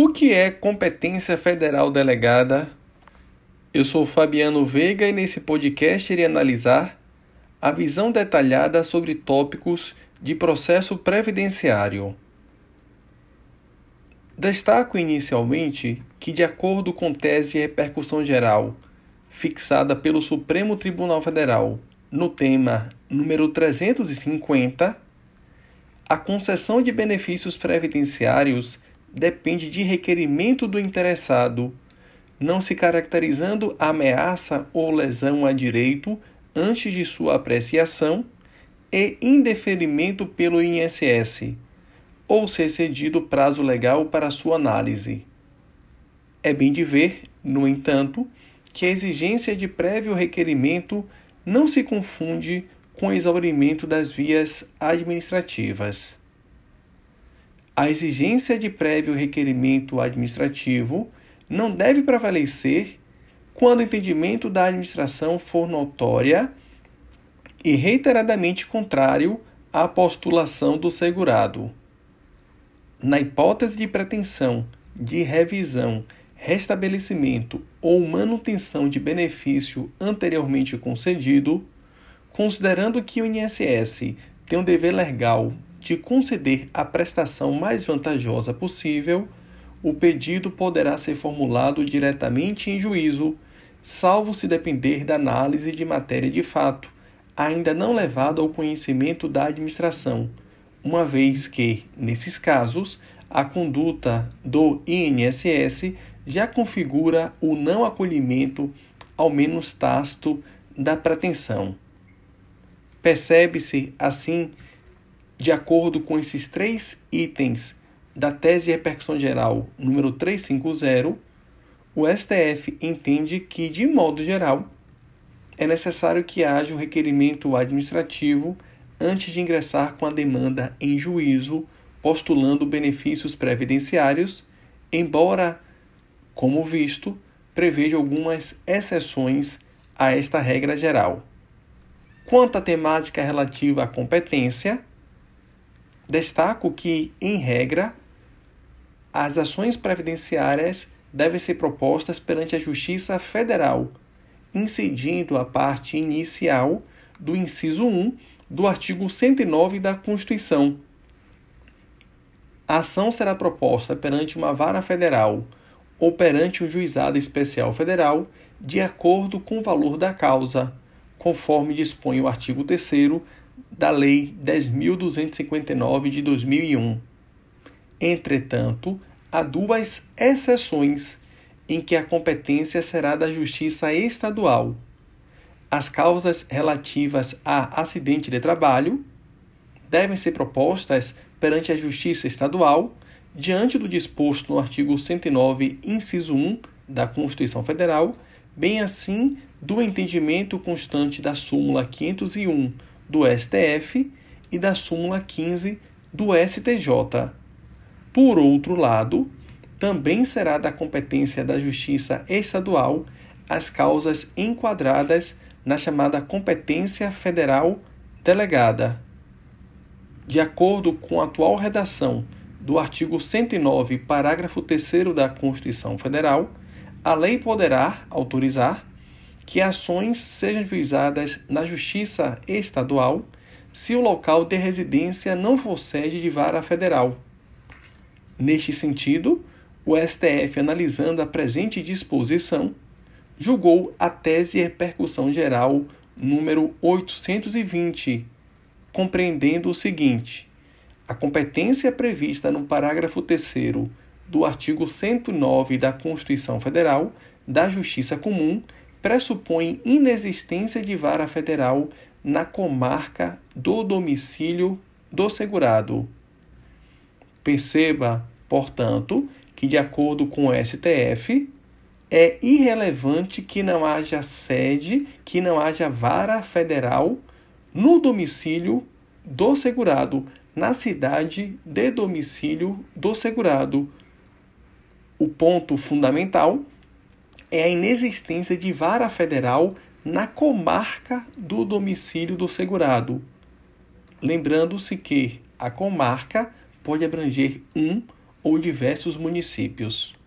O que é competência federal delegada? Eu sou Fabiano Veiga e nesse podcast irei analisar a visão detalhada sobre tópicos de processo previdenciário. Destaco inicialmente que, de acordo com tese de repercussão geral fixada pelo Supremo Tribunal Federal no tema número 350, a concessão de benefícios previdenciários depende de requerimento do interessado, não se caracterizando ameaça ou lesão a direito antes de sua apreciação e indeferimento pelo INSS, ou ser cedido prazo legal para sua análise. É bem de ver, no entanto, que a exigência de prévio requerimento não se confunde com exaurimento das vias administrativas. A exigência de prévio requerimento administrativo não deve prevalecer quando o entendimento da administração for notória e reiteradamente contrário à postulação do segurado. Na hipótese de pretensão de revisão, restabelecimento ou manutenção de benefício anteriormente concedido, Considerando que o INSS tem um dever legal de conceder a prestação mais vantajosa possível, o pedido poderá ser formulado diretamente em juízo, salvo se depender da análise de matéria de fato, ainda não levada ao conhecimento da administração, uma vez que, nesses casos, a conduta do INSS já configura o não acolhimento, ao menos tácito, da pretensão. Percebe-se, assim, de acordo com esses três itens da tese de repercussão geral número 350, o STF entende que, de modo geral, é necessário que haja um requerimento administrativo antes de ingressar com a demanda em juízo postulando benefícios previdenciários, embora, como visto, preveja algumas exceções a esta regra geral. Quanto à temática relativa à competência, destaco que, em regra, as ações previdenciárias devem ser propostas perante a Justiça Federal, incidindo a parte inicial do inciso 1 do artigo 109 da Constituição. A ação será proposta perante uma vara federal ou perante um juizado especial federal, de acordo com o valor da causa conforme dispõe o artigo 3 da Lei 10.259 de 2001. Entretanto, há duas exceções em que a competência será da Justiça Estadual. As causas relativas a acidente de trabalho devem ser propostas perante a Justiça Estadual, diante do disposto no artigo 109, inciso 1 da Constituição Federal, bem assim do entendimento constante da súmula 501 do STF e da súmula 15 do STJ. Por outro lado, também será da competência da Justiça Estadual as causas enquadradas na chamada competência federal delegada. De acordo com a atual redação do artigo 109, parágrafo 3 da Constituição Federal, a lei poderá autorizar que ações sejam juizadas na Justiça Estadual se o local de residência não for sede de vara federal. Neste sentido, o STF, analisando a presente disposição, julgou a tese repercussão geral número 820, compreendendo o seguinte: a competência prevista no parágrafo 3 do artigo 109 da Constituição Federal da Justiça Comum pressupõe inexistência de vara federal na comarca do domicílio do segurado. Perceba, portanto, que, de acordo com o STF, é irrelevante que não haja sede, que não haja vara federal no domicílio do segurado, na cidade de domicílio do segurado. O ponto fundamental é a inexistência de vara federal na comarca do domicílio do segurado. Lembrando-se que a comarca pode abranger um ou diversos municípios.